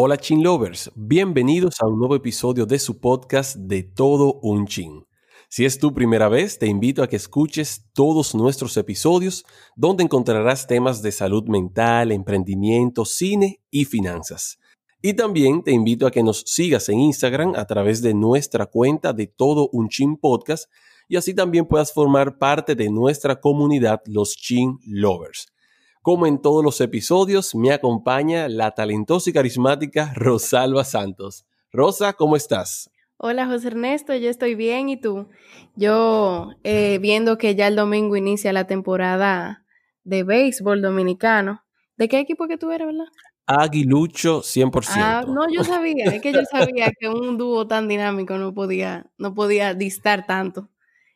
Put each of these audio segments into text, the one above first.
Hola Chin Lovers, bienvenidos a un nuevo episodio de su podcast de Todo un Chin. Si es tu primera vez, te invito a que escuches todos nuestros episodios donde encontrarás temas de salud mental, emprendimiento, cine y finanzas. Y también te invito a que nos sigas en Instagram a través de nuestra cuenta de Todo un Chin Podcast y así también puedas formar parte de nuestra comunidad Los Chin Lovers. Como en todos los episodios, me acompaña la talentosa y carismática Rosalba Santos. Rosa, ¿cómo estás? Hola José Ernesto, yo estoy bien, ¿y tú? Yo eh, viendo que ya el domingo inicia la temporada de béisbol dominicano. ¿De qué equipo que tú eres, verdad? Aguilucho 100%. Ah, no, yo sabía, es que yo sabía que un dúo tan dinámico no podía, no podía distar tanto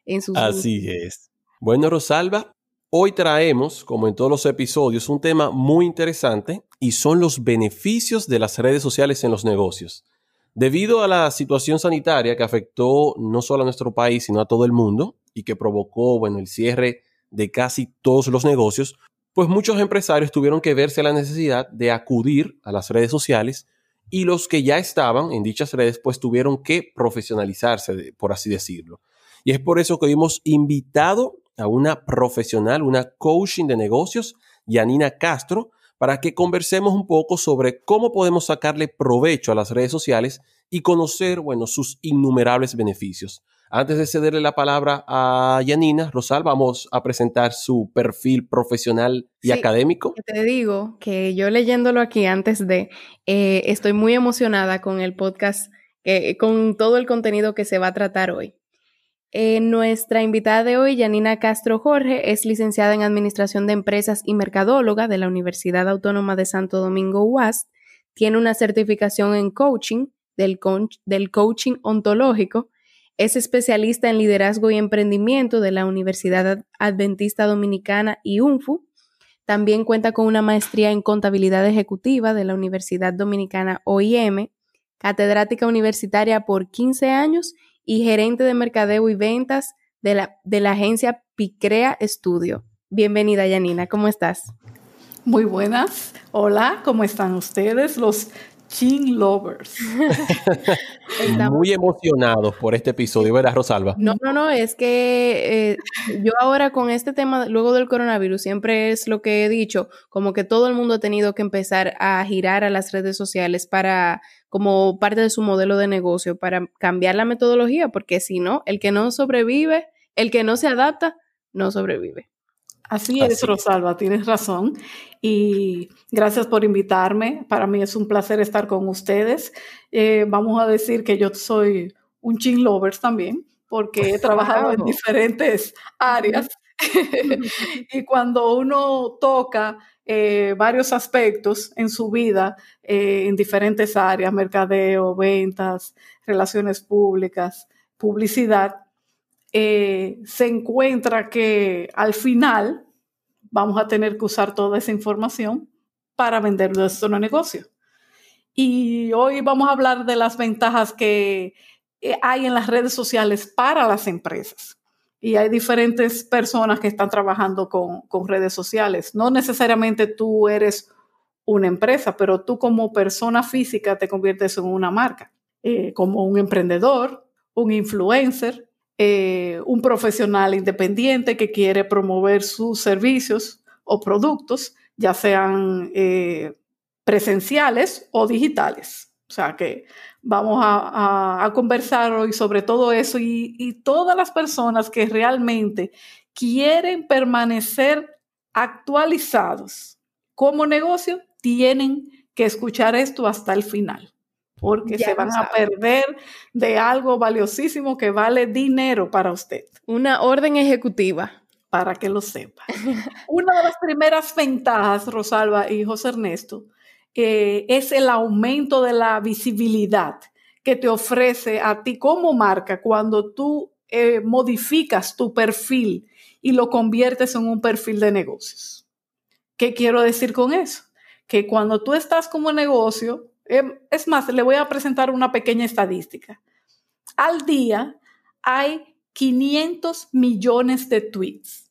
en sus... Así es. Bueno, Rosalba, Hoy traemos, como en todos los episodios, un tema muy interesante y son los beneficios de las redes sociales en los negocios. Debido a la situación sanitaria que afectó no solo a nuestro país, sino a todo el mundo y que provocó, bueno, el cierre de casi todos los negocios, pues muchos empresarios tuvieron que verse la necesidad de acudir a las redes sociales y los que ya estaban en dichas redes, pues tuvieron que profesionalizarse, por así decirlo. Y es por eso que hemos invitado a una profesional, una coaching de negocios, Yanina Castro, para que conversemos un poco sobre cómo podemos sacarle provecho a las redes sociales y conocer, bueno, sus innumerables beneficios. Antes de cederle la palabra a Yanina, Rosal, vamos a presentar su perfil profesional y académico. Te digo que yo leyéndolo aquí antes de, eh, estoy muy emocionada con el podcast, eh, con todo el contenido que se va a tratar hoy. Eh, nuestra invitada de hoy, Janina Castro Jorge, es licenciada en Administración de Empresas y Mercadóloga de la Universidad Autónoma de Santo Domingo UAS. Tiene una certificación en coaching del, del coaching ontológico. Es especialista en liderazgo y emprendimiento de la Universidad Adventista Dominicana y UNFU. También cuenta con una maestría en contabilidad ejecutiva de la Universidad Dominicana OIM, catedrática universitaria por 15 años y gerente de mercadeo y ventas de la, de la agencia Picrea Studio. Bienvenida, Yanina, ¿cómo estás? Muy buenas. Hola, ¿cómo están ustedes? Los Chin Lovers. Muy emocionados por este episodio, ¿verdad, Rosalba? No, no, no, es que eh, yo ahora con este tema, luego del coronavirus, siempre es lo que he dicho, como que todo el mundo ha tenido que empezar a girar a las redes sociales para como parte de su modelo de negocio, para cambiar la metodología, porque si no, el que no sobrevive, el que no se adapta, no sobrevive. Así es, Rosalba, tienes razón. Y gracias por invitarme. Para mí es un placer estar con ustedes. Eh, vamos a decir que yo soy un chin lovers también, porque he trabajado en diferentes áreas. y cuando uno toca eh, varios aspectos en su vida, eh, en diferentes áreas, mercadeo, ventas, relaciones públicas, publicidad, eh, se encuentra que al final vamos a tener que usar toda esa información para vender nuestro negocio. Y hoy vamos a hablar de las ventajas que eh, hay en las redes sociales para las empresas. Y hay diferentes personas que están trabajando con, redes sociales. No necesariamente tú eres una empresa, pero tú como persona física te conviertes en una marca, eh, como un emprendedor, un influencer, eh, un profesional independiente que quiere promover sus servicios o productos, ya sean eh, presenciales o digitales. O sea que vamos a, conversar hoy sobre todo eso y, y todas las personas que realmente quieren permanecer actualizados como negocio tienen que escuchar esto hasta el final porque se van a perder de algo valiosísimo que vale dinero para usted. Una orden ejecutiva. Para que lo sepa. Una de las primeras ventajas, Rosalba y José Ernesto, eh, es el aumento de la visibilidad que te ofrece a ti como marca cuando tú eh, modificas tu perfil y lo conviertes en un perfil de negocios. ¿Qué quiero decir con eso? Que cuando tú estás como negocio, es más, le voy a presentar una pequeña estadística. Al día hay 500 millones de tweets,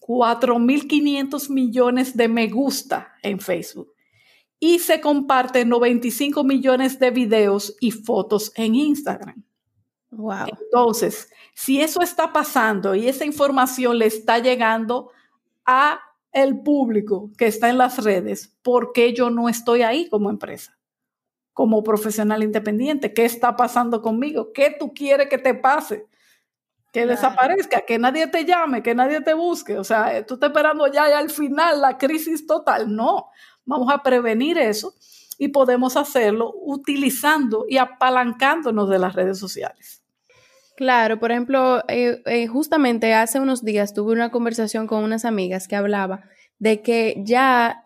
4.500 millones de me gusta en Facebook y se comparten 95 millones de videos y fotos en Instagram. Wow. Entonces, si eso está pasando y esa información le está llegando a el público que está en las redes, ¿por qué yo no estoy ahí como empresa? Como profesional independiente, ¿qué está pasando conmigo? ¿Qué tú quieres que te pase? Que desaparezca, que nadie te llame, que nadie te busque. O sea, tú estás esperando ya, ya al final la crisis total. No, vamos a prevenir eso y podemos hacerlo utilizando y apalancándonos de las redes sociales. Claro, por ejemplo, eh, eh, justamente hace unos días tuve una conversación con unas amigas que hablaba de que ya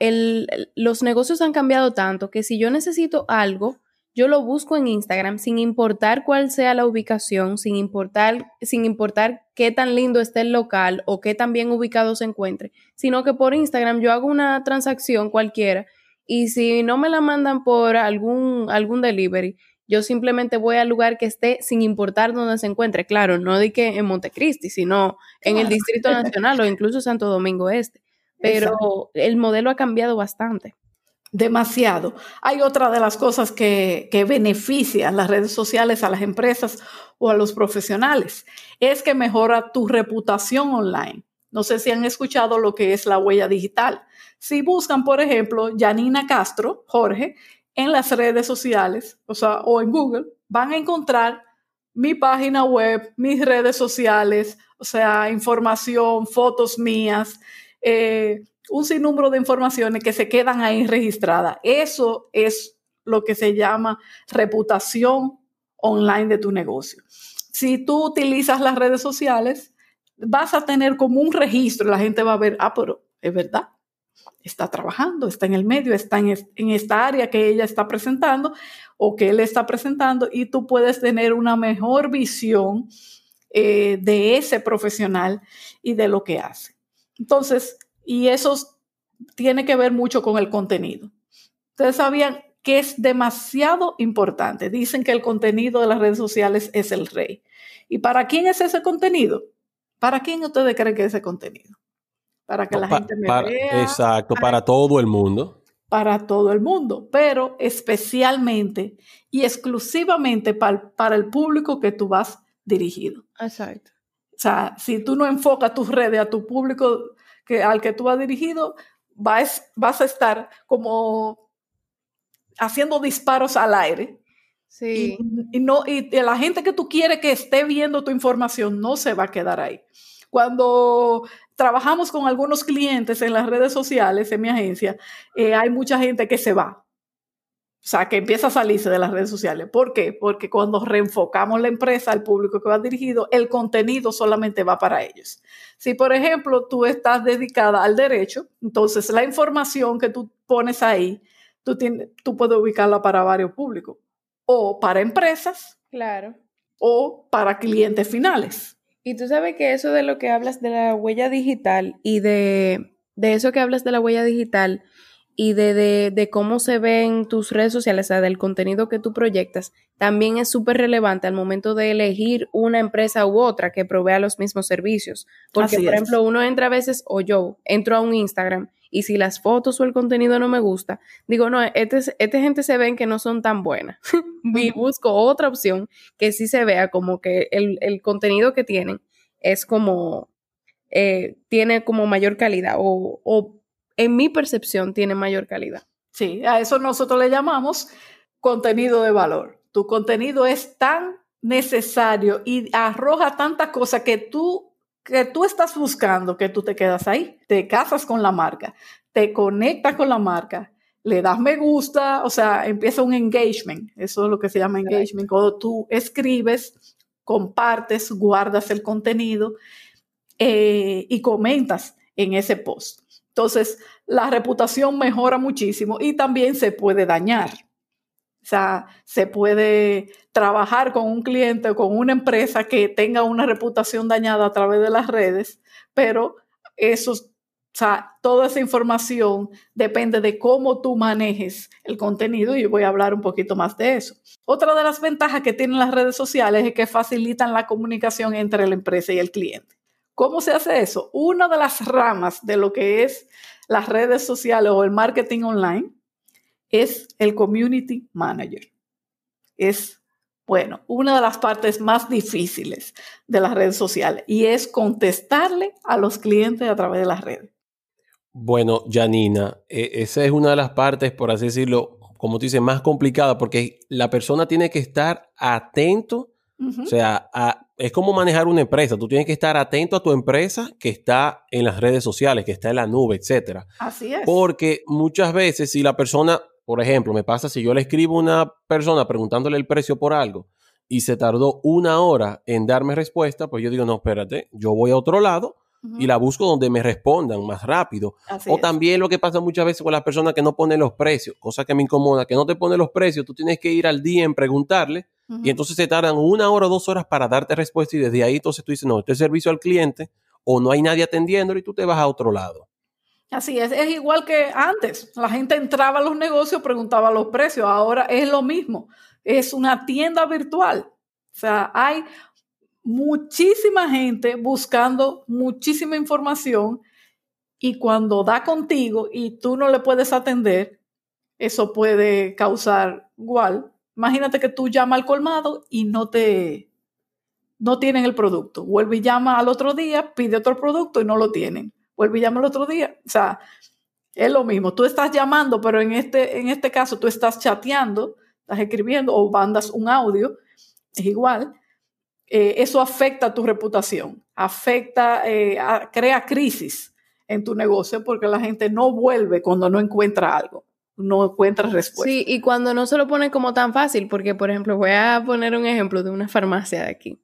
los negocios han cambiado tanto que si yo necesito algo, yo lo busco en Instagram sin importar cuál sea la ubicación, sin importar, sin importar qué tan lindo esté el local o qué tan bien ubicado se encuentre, sino que por Instagram yo hago una transacción cualquiera y si no me la mandan por algún, algún delivery, yo simplemente voy al lugar que esté sin importar dónde se encuentre. Claro, no de que en Montecristi, sino en el Distrito Nacional o incluso Santo Domingo Este. Pero el modelo ha cambiado bastante. Demasiado. Hay otra de las cosas que, que benefician las redes sociales a las empresas o a los profesionales. Es que mejora tu reputación online. No sé si han escuchado lo que es la huella digital. Si buscan, por ejemplo, Janina Castro, Jorge, en las redes sociales, o sea, o en Google, van a encontrar mi página web, mis redes sociales, o sea, información, fotos mías, eh, un sinnúmero de informaciones que se quedan ahí registradas. Eso es lo que se llama reputación online de tu negocio. Si tú utilizas las redes sociales, vas a tener como un registro, la gente va a ver, ah, pero es verdad, está trabajando, está en el medio, está en, esta área que ella está presentando o que él está presentando y tú puedes tener una mejor visión eh, de ese profesional y de lo que hace. Entonces, y eso tiene que ver mucho con el contenido. Ustedes sabían que es demasiado importante. Dicen que el contenido de las redes sociales es el rey. ¿Y para quién es ese contenido? ¿Para quién ustedes creen que es ese contenido? para que la gente me vea. Exacto, para todo el mundo. Para todo el mundo, pero especialmente y exclusivamente para, para el público que tú vas dirigido. Exacto. O sea, si tú no enfocas tus redes a tu público que, al que tú vas dirigido, vas, vas a estar como haciendo disparos al aire. Sí. Y, y no, y la gente que tú quieres que esté viendo tu información no se va a quedar ahí. Cuando trabajamos con algunos clientes en las redes sociales, en mi agencia, eh, hay mucha gente que se va. O sea, que empieza a salirse de las redes sociales. ¿Por qué? Porque cuando reenfocamos la empresa al público que va dirigido, el contenido solamente va para ellos. Si, por ejemplo, tú estás dedicada al derecho, entonces la información que tú pones ahí, tú, tienes, tú puedes ubicarla para varios públicos. O para empresas. Claro. O para clientes finales. Y tú sabes que eso de lo que hablas de la huella digital y de, de eso que hablas de la huella digital y de, de, de, cómo se ven tus redes sociales, o sea, del contenido que tú proyectas, también es súper relevante al momento de elegir una empresa u otra que provea los mismos servicios. Porque, por ejemplo, uno entra a veces, o yo entro a un Instagram y si las fotos o el contenido no me gusta, digo, no, esta este gente se ven que no son tan buenas. y busco otra opción que sí se vea como que el, el contenido que tienen es como, eh, tiene como mayor calidad o, o en mi percepción tiene mayor calidad. Sí, a eso nosotros le llamamos contenido de valor. Tu contenido es tan necesario y arroja tanta cosa que tú que tú estás buscando que tú te quedas ahí, te casas con la marca, te conectas con la marca, le das me gusta, o sea, empieza un engagement, eso es lo que se llama engagement, cuando tú escribes, compartes, guardas el contenido eh, y comentas en ese post. Entonces, la reputación mejora muchísimo y también se puede dañar. O sea, se puede trabajar con un cliente o con una empresa que tenga una reputación dañada a través de las redes, pero eso, o sea, toda esa información depende de cómo tú manejes el contenido y yo voy a hablar un poquito más de eso. Otra de las ventajas que tienen las redes sociales es que facilitan la comunicación entre la empresa y el cliente. ¿Cómo se hace eso? Una de las ramas de lo que es las redes sociales o el marketing online es el Community Manager. Es, bueno, una de las partes más difíciles de las redes sociales y es contestarle a los clientes a través de las redes. Bueno, Janina, e, esa es una de las partes, por así decirlo, como tú dices, más complicada porque la persona tiene que estar atento, o sea, es como manejar una empresa, tú tienes que estar atento a tu empresa que está en las redes sociales, que está en la nube, etcétera. Así es. Porque muchas veces si la persona por ejemplo, me pasa si yo le escribo a una persona preguntándole el precio por algo y se tardó una hora en darme respuesta, pues yo digo, no, espérate, yo voy a otro lado y la busco donde me respondan más rápido. o también lo que pasa muchas veces con las personas que no ponen los precios, cosa que me incomoda, que no te pone los precios, tú tienes que ir al día en preguntarle y entonces se tardan una hora o dos horas para darte respuesta y desde ahí entonces tú dices, no, este es servicio al cliente o no hay nadie atendiéndolo y tú te vas a otro lado. Así es, es igual que antes. La gente entraba a los negocios, preguntaba los precios. Ahora es lo mismo. Es una tienda virtual. O sea, hay muchísima gente buscando muchísima información y cuando da contigo y tú no le puedes atender, eso puede causar igual. Imagínate que tú llamas al colmado y no te no tienen el producto. Vuelve y llama al otro día, pide otro producto y no lo tienen vuelve y llama el otro día. O sea, es lo mismo. Tú estás llamando, pero en este, en este caso tú estás chateando, estás escribiendo o mandas un audio, es igual. Eh, eso afecta tu reputación, afecta, eh, crea crisis en tu negocio porque la gente no vuelve cuando no encuentra algo, no encuentra respuesta. Sí, y cuando no se lo pone como tan fácil, porque por ejemplo, voy a poner un ejemplo de una farmacia de aquí,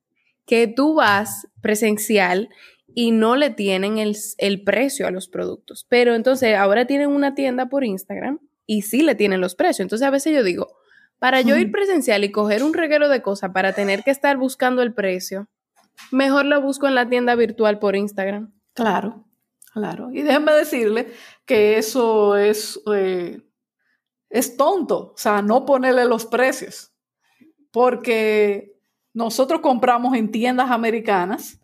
que tú vas presencial y no le tienen el, precio a los productos. Pero entonces ahora tienen una tienda por Instagram y sí le tienen los precios. Entonces a veces yo digo, para yo ir presencial y coger un reguero de cosas para tener que estar buscando el precio, mejor lo busco en la tienda virtual por Instagram. Claro, claro. Y déjenme decirle que eso es, eh, es tonto, o sea, no ponerle los precios, porque nosotros compramos en tiendas americanas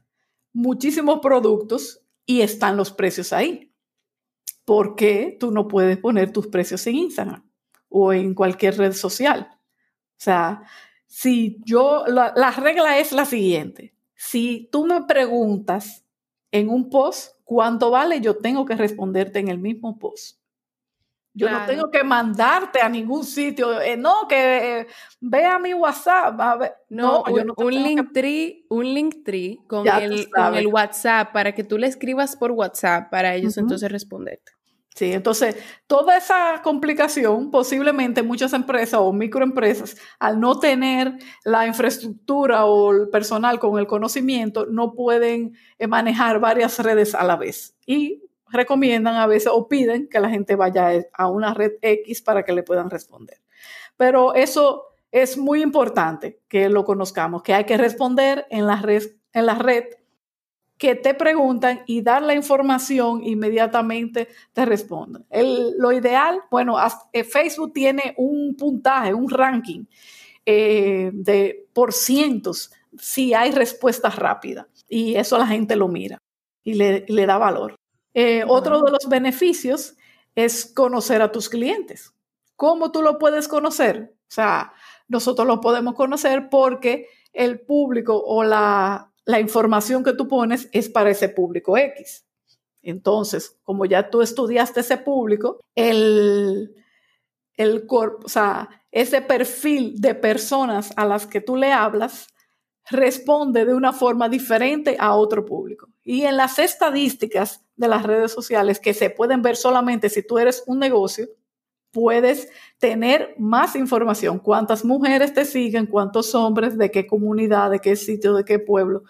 muchísimos productos y están los precios ahí. ¿Por qué tú no puedes poner tus precios en Instagram o en cualquier red social? O sea, si yo, la, la regla es la siguiente. Si tú me preguntas en un post cuánto vale, yo tengo que responderte en el mismo post. Yo no tengo que mandarte a ningún sitio. Eh, no, que eh, ve a mi WhatsApp. No, un, link tree, un link tree con el, con el, WhatsApp para que tú le escribas por WhatsApp para ellos entonces responderte. Sí, entonces toda esa complicación, posiblemente muchas empresas o microempresas, al no tener la infraestructura o el personal con el conocimiento, no pueden eh, manejar varias redes a la vez. Y recomiendan a veces o piden que la gente vaya a una red X para que le puedan responder. Pero eso es muy importante que lo conozcamos, que hay que responder en la red, en que te preguntan y dar la información inmediatamente te responden. lo ideal, bueno, eh, Facebook tiene un puntaje, un ranking eh, de por cientos si hay respuesta rápida y eso la gente lo mira y le da valor. Eh, otro de los beneficios es conocer a tus clientes. ¿Cómo tú lo puedes conocer? O sea, nosotros lo podemos conocer porque el público o la, información que tú pones es para ese público X. Entonces, como ya tú estudiaste ese público, el, el o sea, ese perfil de personas a las que tú le hablas responde de una forma diferente a otro público. Y en las estadísticas de las redes sociales que se pueden ver solamente si tú eres un negocio, puedes tener más información. Cuántas mujeres te siguen, cuántos hombres, de qué comunidad, de qué sitio, de qué pueblo,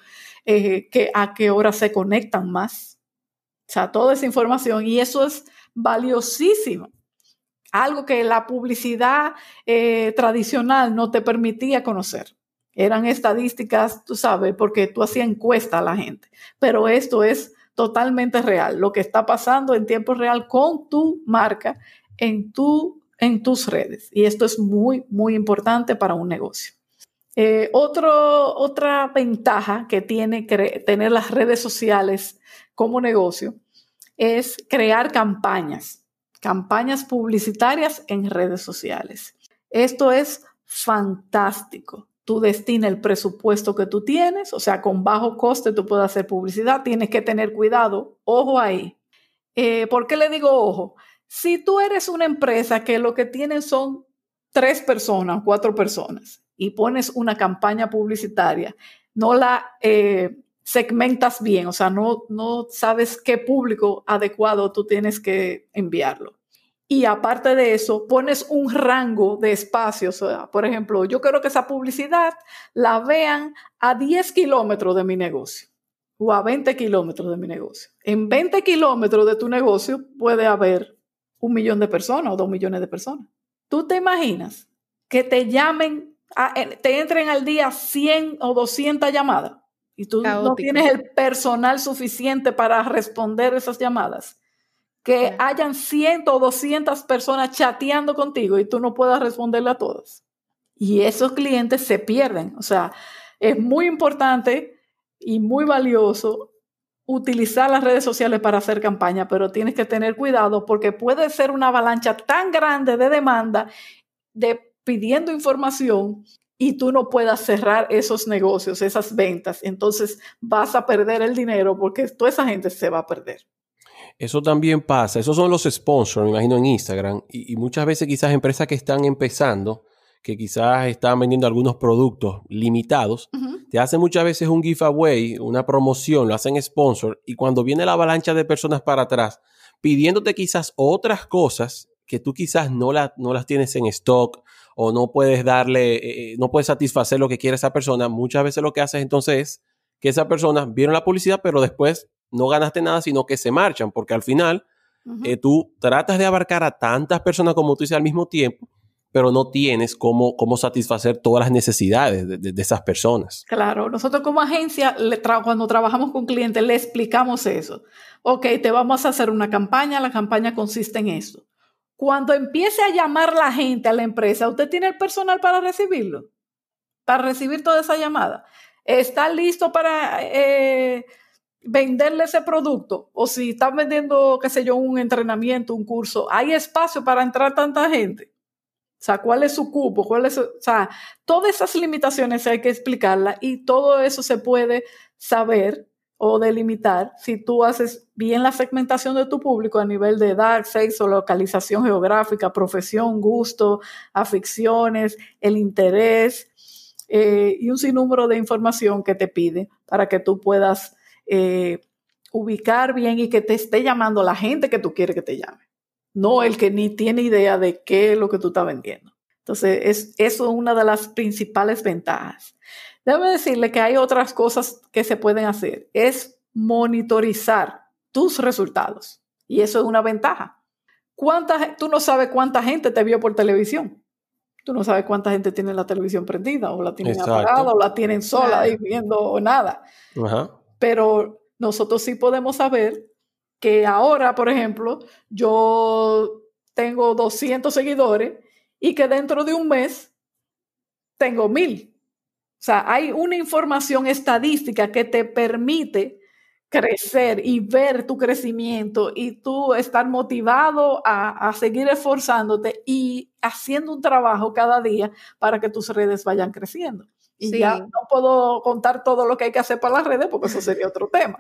eh, que, a qué hora se conectan más. O sea, toda esa información. Y eso es valiosísimo. Algo que la publicidad eh, tradicional no te permitía conocer eran estadísticas, tú sabes, porque tú hacías encuesta a la gente. Pero esto es totalmente real, lo que está pasando en tiempo real con tu marca en, tu, en tus redes. Y esto es muy, muy importante para un negocio. Eh, otra ventaja que tiene tener las redes sociales como negocio es crear campañas. campañas publicitarias en redes sociales. Esto es fantástico. Tú destinas el presupuesto que tú tienes, o sea, con bajo coste tú puedes hacer publicidad, tienes que tener cuidado, ojo ahí. Eh, ¿Por qué le digo ojo? Si tú eres una empresa que lo que tienen son tres personas, cuatro personas, y pones una campaña publicitaria, no la eh, segmentas bien, o sea, no, no sabes qué público adecuado tú tienes que enviarlo. Y aparte de eso, pones un rango de espacios. por ejemplo, yo quiero que esa publicidad la vean a 10 kilómetros de mi negocio o a 20 kilómetros de mi negocio. En 20 kilómetros de tu negocio puede haber un millón de personas o dos millones de personas. ¿Tú te imaginas que te llamen, te entren al día 100 o 200 llamadas y tú no tienes el personal suficiente para responder esas llamadas? Que hayan 100 o 200 personas chateando contigo y tú no puedas responderle a todas. Y esos clientes se pierden. O sea, es muy importante y muy valioso utilizar las redes sociales para hacer campaña, pero tienes que tener cuidado porque puede ser una avalancha tan grande de demanda de pidiendo información y tú no puedas cerrar esos negocios, esas ventas. Entonces vas a perder el dinero porque toda esa gente se va a perder. Eso también pasa. Esos son los sponsors, me imagino, en Instagram. Y, muchas veces quizás empresas que están empezando, que quizás están vendiendo algunos productos limitados, te hacen muchas veces un giveaway, una promoción, lo hacen sponsor. Y cuando viene la avalancha de personas para atrás, pidiéndote quizás otras cosas que tú quizás no, no las tienes en stock o no puedes darle, eh, eh, no puedes satisfacer lo que quiere esa persona, muchas veces lo que haces entonces es que esa persona vieron la publicidad, pero después no ganaste nada, sino que se marchan, porque al final eh, tú tratas de abarcar a tantas personas como tú dices al mismo tiempo, pero no tienes cómo, cómo satisfacer todas las necesidades de, esas personas. Claro, nosotros como agencia, cuando trabajamos con clientes, le explicamos eso. Ok, te vamos a hacer una campaña, la campaña consiste en eso. Cuando empiece a llamar la gente a la empresa, ¿usted tiene el personal para recibirlo? Para recibir toda esa llamada. ¿Está listo para... Eh, venderle ese producto o si estás vendiendo, qué sé yo, un entrenamiento, un curso, ¿hay espacio para entrar tanta gente? O sea, ¿cuál es su cupo? ¿Cuál es o sea, todas esas limitaciones hay que explicarlas y todo eso se puede saber o delimitar si tú haces bien la segmentación de tu público a nivel de edad, sexo, localización geográfica, profesión, gusto, aficiones, el interés eh, y un sinnúmero de información que te pide para que tú puedas eh, ubicar bien y que te esté llamando la gente que tú quieres que te llame, no el que ni tiene idea de qué es lo que tú estás vendiendo. Entonces, es, eso es una de las principales ventajas. Déjame decirle que hay otras cosas que se pueden hacer. Es monitorizar tus resultados. Y eso es una ventaja. ¿Cuánta, tú no sabes cuánta gente te vio por televisión. Tú no sabes cuánta gente tiene la televisión prendida, o la tienen apagada, o la tienen sola ahí viendo o nada. Ajá. Pero nosotros sí podemos saber que ahora, por ejemplo, yo tengo 200 seguidores y que dentro de un mes tengo mil. O sea, hay una información estadística que te permite crecer y ver tu crecimiento y tú estar motivado a, a, seguir esforzándote y haciendo un trabajo cada día para que tus redes vayan creciendo. Y ya no puedo contar todo lo que hay que hacer para las redes porque eso sería otro tema.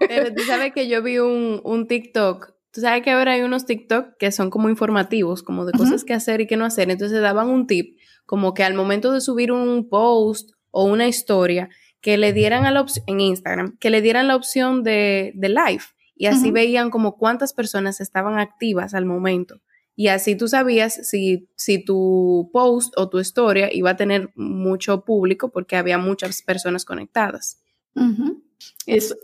Pero tú sabes que yo vi un, un TikTok. Tú sabes que ahora hay unos TikTok que son como informativos, como de cosas que hacer y que no hacer. Entonces daban un tip, como que al momento de subir un post o una historia, que le dieran a la opción, en Instagram, que le dieran la opción de, de live. Y así veían como cuántas personas estaban activas al momento. Y así tú sabías si, si tu post o tu historia iba a tener mucho público porque había muchas personas conectadas.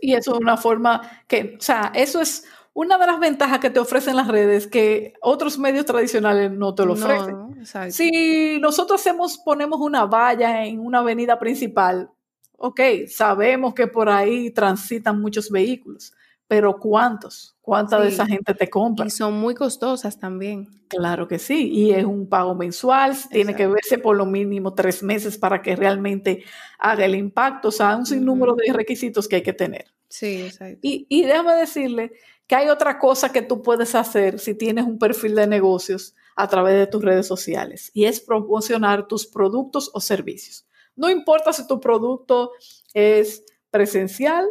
y eso es una forma que, o sea, eso es una de las ventajas que te ofrecen las redes que otros medios tradicionales no te lo ofrecen. si nosotros hacemos, ponemos una valla en una avenida principal, ok, sabemos que por ahí transitan muchos vehículos, pero ¿cuántos? ¿Cuánta de esa gente te compra? Y son muy costosas también. Claro que sí, y es un pago mensual, tiene que verse por lo mínimo tres meses para que realmente haga el impacto, o sea, un sinnúmero de requisitos que hay que tener. Sí, exacto. Y, y déjame decirle que hay otra cosa que tú puedes hacer si tienes un perfil de negocios a través de tus redes sociales y es promocionar tus productos o servicios. No importa si tu producto es presencial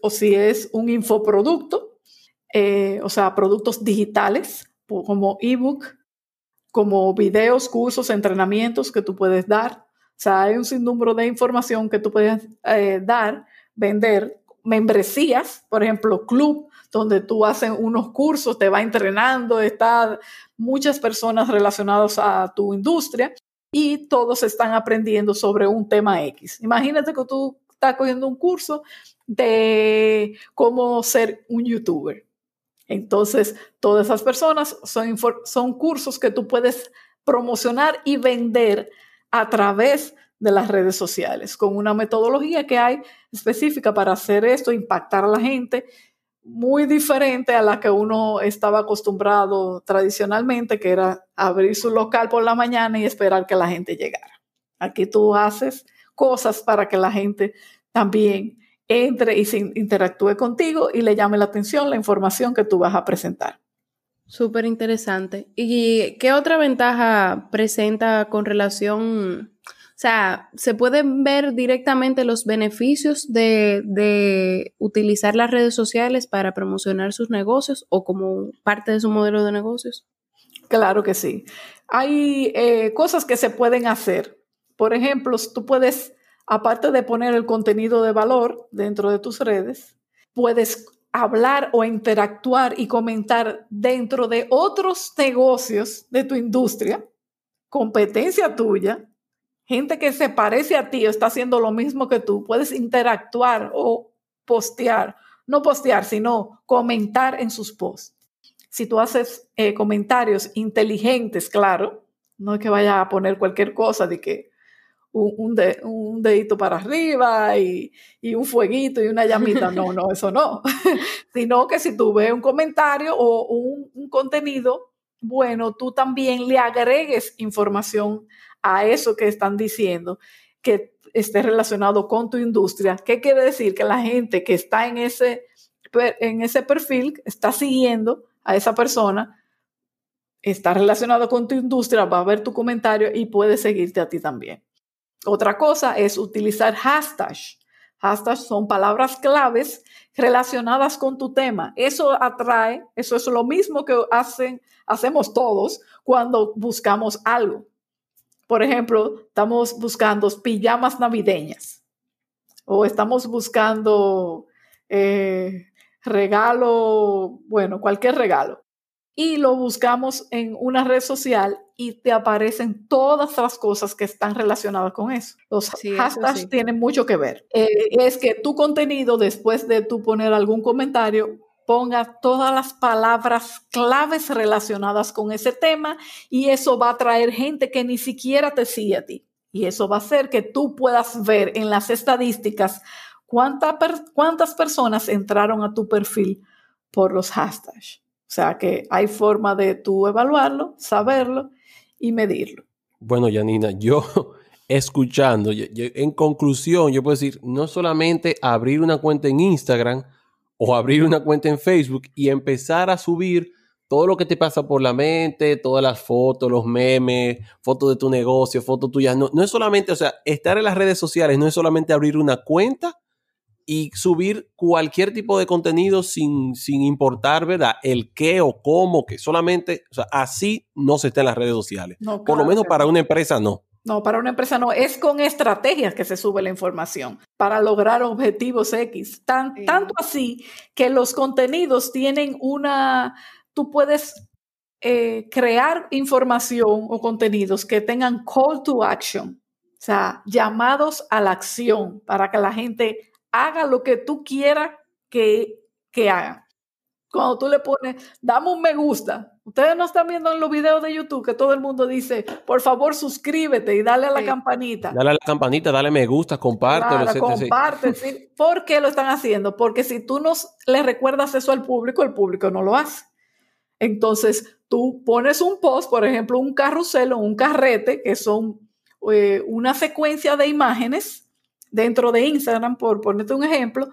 o si es un infoproducto, eh, o sea, productos digitales como ebook, como videos, cursos, entrenamientos que tú puedes dar. O sea, hay un sinnúmero de información que tú puedes eh, dar, vender, membresías, por ejemplo, club, donde tú haces unos cursos, te va entrenando, está muchas personas relacionadas a tu industria y todos están aprendiendo sobre un tema X. Imagínate que tú estás cogiendo un curso de cómo ser un youtuber. Entonces, todas esas personas son, son cursos que tú puedes promocionar y vender a través de las redes sociales, con una metodología que hay específica para hacer esto, impactar a la gente muy diferente a la que uno estaba acostumbrado tradicionalmente, que era abrir su local por la mañana y esperar que la gente llegara. Aquí tú haces cosas para que la gente también entre y se interactúe contigo y le llame la atención la información que tú vas a presentar. Súper interesante. ¿Y qué otra ventaja presenta con relación o sea, se pueden ver directamente los beneficios de, utilizar las redes sociales para promocionar sus negocios o como parte de su modelo de negocios. Claro que sí. Hay eh, cosas que se pueden hacer. Por ejemplo, tú puedes, aparte de poner el contenido de valor dentro de tus redes, puedes hablar o interactuar y comentar dentro de otros negocios de tu industria, competencia tuya, gente que se parece a ti o está haciendo lo mismo que tú, puedes interactuar o postear, no postear, sino comentar en sus posts. Si tú haces eh, comentarios inteligentes, claro, no es que vaya a poner cualquier cosa de que un, un, dedito para arriba y, un fueguito y una llamita, no, no, eso no, sino que si tú ves un comentario o un, un contenido, bueno, tú también le agregues información a eso que están diciendo que esté relacionado con tu industria. ¿Qué quiere decir? Que la gente que está en ese, en ese perfil, está siguiendo a esa persona, está relacionado con tu industria, va a ver tu comentario y puede seguirte a ti también. Otra cosa es utilizar hashtags. Hashtags son palabras claves relacionadas con tu tema. Eso atrae, eso es lo mismo que hacen, hacemos todos cuando buscamos algo. Por ejemplo, estamos buscando pijamas navideñas o estamos buscando eh, regalo, bueno, cualquier regalo. Y lo buscamos en una red social y te aparecen todas las cosas que están relacionadas con eso. Los hashtags tienen mucho que ver. Eh, es que tu contenido, después de tú poner algún comentario, ponga todas las palabras claves relacionadas con ese tema y eso va a traer gente que ni siquiera te sigue a ti. Y eso va a hacer que tú puedas ver en las estadísticas cuántas personas entraron a tu perfil por los hashtags. O sea que hay forma de tú evaluarlo, saberlo y medirlo. Bueno, Janina, yo escuchando, en conclusión, yo puedo decir, no solamente abrir una cuenta en Instagram, o abrir una cuenta en Facebook y empezar a subir todo lo que te pasa por la mente, todas las fotos, los memes, fotos de tu negocio, fotos tuyas. No, no es solamente, o sea, estar en las redes sociales no es solamente abrir una cuenta y subir cualquier tipo de contenido sin, sin importar, ¿verdad? El qué o cómo, que solamente, o sea, así no se está en las redes sociales. por lo menos para una empresa no. No, para una empresa no, es con estrategias que se sube la información para lograr objetivos X. Tanto así que los contenidos tienen una, tú puedes eh, crear información o contenidos que tengan call to action, o sea, llamados a la acción para que la gente haga lo que tú quieras que, que haga cuando tú le pones, dame un me gusta. Ustedes no están viendo en los videos de YouTube que todo el mundo dice, por favor, suscríbete y dale a la campanita. Dale a la campanita, dale me gusta, compártelo. Claro, comparte, sí. ¿Por qué lo están haciendo? Porque si tú no le recuerdas eso al público, el público no lo hace. Entonces, tú pones un post, por ejemplo, un carrusel o un carrete, que son eh, una secuencia de imágenes dentro de Instagram, por ponerte un ejemplo,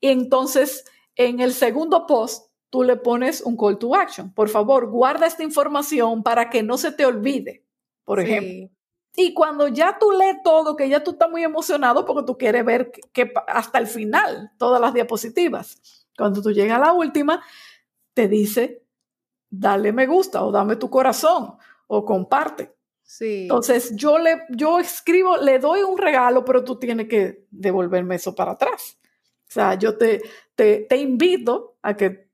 Y entonces, en el segundo post, tú le pones un call to action. Por favor, guarda esta información para que no se te olvide, por ejemplo. Y cuando ya tú lees todo, que ya tú estás muy emocionado porque tú quieres ver que, hasta el final, todas las diapositivas. Cuando tú llegas a la última, te dice, dale me gusta o dame tu corazón o comparte. Entonces yo le, yo escribo, le doy un regalo, pero tú tienes que devolverme eso para atrás. O sea, yo te, te, te invito a que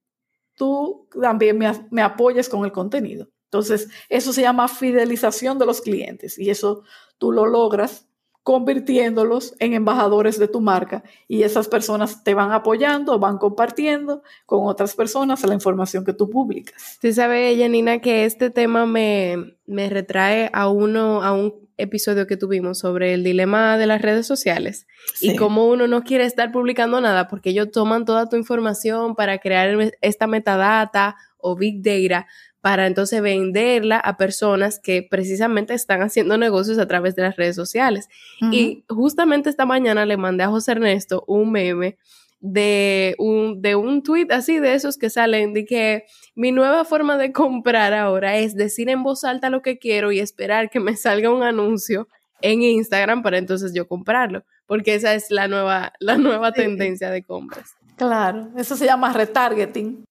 tú también me, me apoyes con el contenido. Entonces, eso se llama fidelización de los clientes y eso tú lo logras convirtiéndolos en embajadores de tu marca y esas personas te van apoyando, van compartiendo con otras personas la información que tú publicas. Tú sabes, Janina, que este tema me, me retrae a uno, a un episodio que tuvimos sobre el dilema de las redes sociales y cómo uno no quiere estar publicando nada porque ellos toman toda tu información para crear esta metadata o big data para entonces venderla a personas que precisamente están haciendo negocios a través de las redes sociales. Y justamente esta mañana le mandé a José Ernesto un meme de un, de un tweet así de esos que salen de que mi nueva forma de comprar ahora es decir en voz alta lo que quiero y esperar que me salga un anuncio en Instagram para entonces yo comprarlo, porque esa es la nueva, la nueva tendencia de compras. Claro, eso se llama retargeting.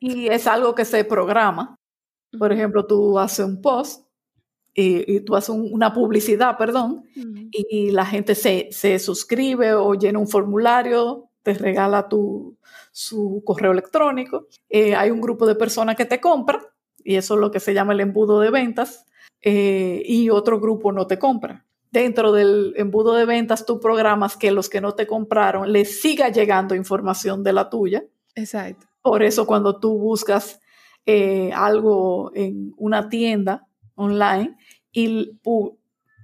Y es algo que se programa. Por ejemplo, tú haces un post y, tú haces una publicidad, perdón, y, la gente se, se, suscribe o llena un formulario, te regala tu, su correo electrónico. Eh, hay un grupo de personas que te compra y eso es lo que se llama el embudo de ventas eh, y otro grupo no te compra. Dentro del embudo de ventas tú programas que los que no te compraron les siga llegando información de la tuya. Exacto. Por eso cuando tú buscas eh, algo en una tienda online y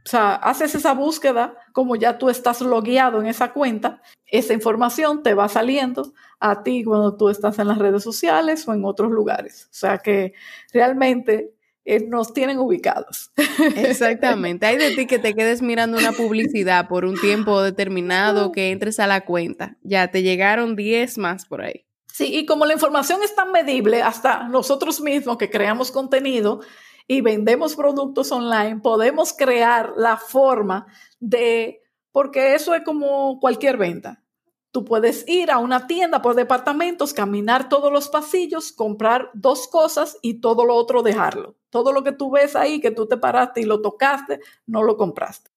o sea, haces esa búsqueda, como ya tú estás logueado en esa cuenta, esa información te va saliendo a ti cuando tú estás en las redes sociales o en otros lugares. O sea que realmente eh, nos tienen ubicados. Exactamente. Hay de ti que te quedes mirando una publicidad por un tiempo determinado, que entres a la cuenta. Ya te llegaron 10 más por ahí. Sí, y como la información es tan medible, hasta nosotros mismos que creamos contenido y vendemos productos online, podemos crear la forma de, porque eso es como cualquier venta. Tú puedes ir a una tienda por departamentos, caminar todos los pasillos, comprar dos cosas y todo lo otro dejarlo. Todo lo que tú ves ahí, que tú te paraste y lo tocaste, no lo compraste.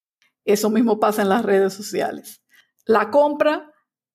Eso mismo pasa en las redes sociales. La compra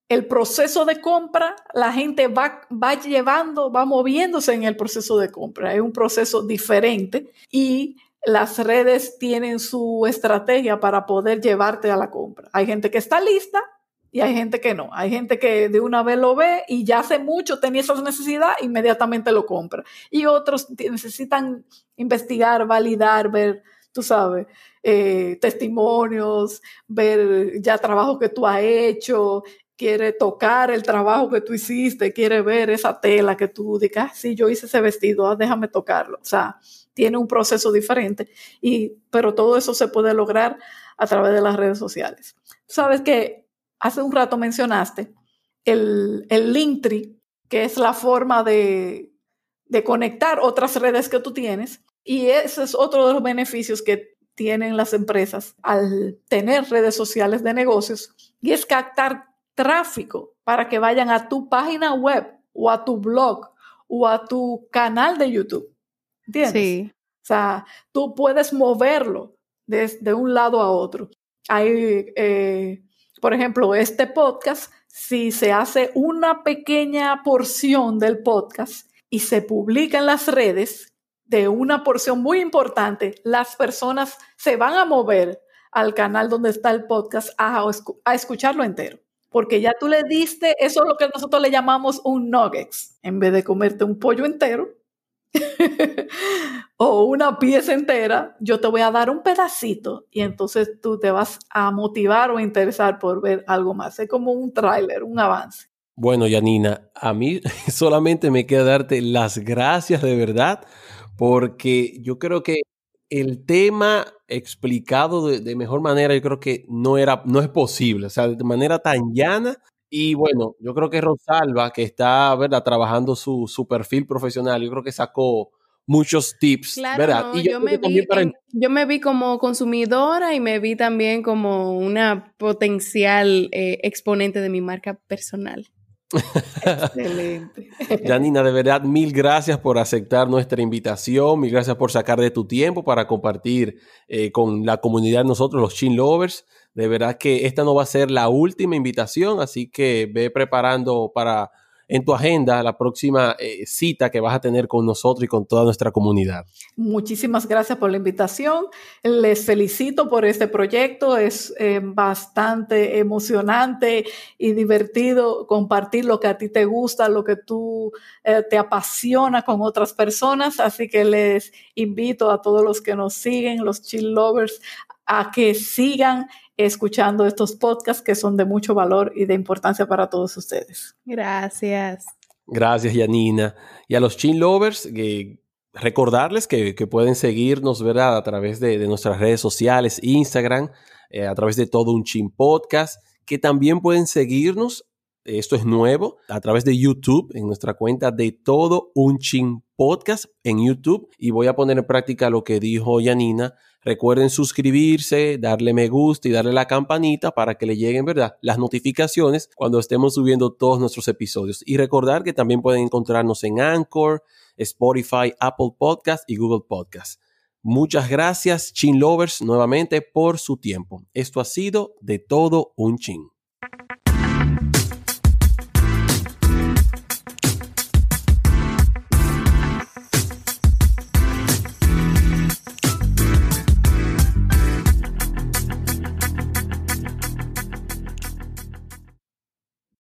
el proceso de compra, la gente va, va llevando, va moviéndose en el proceso de compra. Es un proceso diferente y las redes tienen su estrategia para poder llevarte a la compra. Hay gente que está lista y hay gente que no. Hay gente que de una vez lo ve y ya hace mucho tenía esa necesidad, inmediatamente lo compra. Y otros necesitan investigar, validar, ver, tú sabes, eh, testimonios, ver ya trabajo que tú has hecho, quiere tocar el trabajo que tú hiciste, quiere ver esa tela que tú digas, ah, sí, yo hice ese vestido, ah, déjame tocarlo. O sea, tiene un proceso diferente, y, pero todo eso se puede lograr a través de las redes sociales. Sabes que hace un rato mencionaste el, el Linktree, que es la forma de, de conectar otras redes que tú tienes, y ese es otro de los beneficios que tienen las empresas al tener redes sociales de negocios, y es captar tráfico para que vayan a tu página web o a tu blog o a tu canal de YouTube. ¿Entiendes? Sí. O sea, tú puedes moverlo de, un lado a otro. Hay, eh, por ejemplo, este podcast, si se hace una pequeña porción del podcast y se publica en las redes de una porción muy importante, las personas se van a mover al canal donde está el podcast a, a escucharlo entero porque ya tú le diste, eso es lo que nosotros le llamamos un nuggets, en vez de comerte un pollo entero o una pieza entera, yo te voy a dar un pedacito y entonces tú te vas a motivar o a interesar por ver algo más. Es como un tráiler, un avance. Bueno, Yanina, a mí solamente me queda darte las gracias de verdad, porque yo creo que el tema explicado de, mejor manera, yo creo que no era, no es posible. O sea, de manera tan llana Y bueno, yo creo que Rosalba, que está, ¿verdad?, trabajando su, su perfil profesional, yo creo que sacó muchos tips, ¿verdad? y yo, me vi, yo me vi como consumidora y me vi también como una potencial eh, exponente de mi marca personal. Excelente. Janina, de verdad, mil gracias por aceptar nuestra invitación, mil gracias por sacar de tu tiempo para compartir eh, con la comunidad nosotros, los Chin Lovers. De verdad que esta no va a ser la última invitación, así que ve preparando para en tu agenda la próxima eh, cita que vas a tener con nosotros y con toda nuestra comunidad. Muchísimas gracias por la invitación. Les felicito por este proyecto. Es eh, bastante emocionante y divertido compartir lo que a ti te gusta, lo que tú eh, te apasiona con otras personas. Así que les invito a todos los que nos siguen, los chill lovers, a que sigan escuchando estos podcasts que son de mucho valor y de importancia para todos ustedes. Gracias. Gracias, Yanina. Y a los Chin Lovers, recordarles que, pueden seguirnos, ¿verdad? A través de, nuestras redes sociales, Instagram, eh, a través de todo un Chin Podcast, que también pueden seguirnos, esto es nuevo, a través de YouTube, en nuestra cuenta de todo un Chin Podcast en YouTube. Y voy a poner en práctica lo que dijo Yanina Recuerden suscribirse, darle me gusta y darle la campanita para que le lleguen, ¿verdad? Las notificaciones cuando estemos subiendo todos nuestros episodios. Y recordar que también pueden encontrarnos en Anchor, Spotify, Apple Podcast y Google Podcast. Muchas gracias, Chin Lovers, nuevamente por su tiempo. Esto ha sido de todo un chin.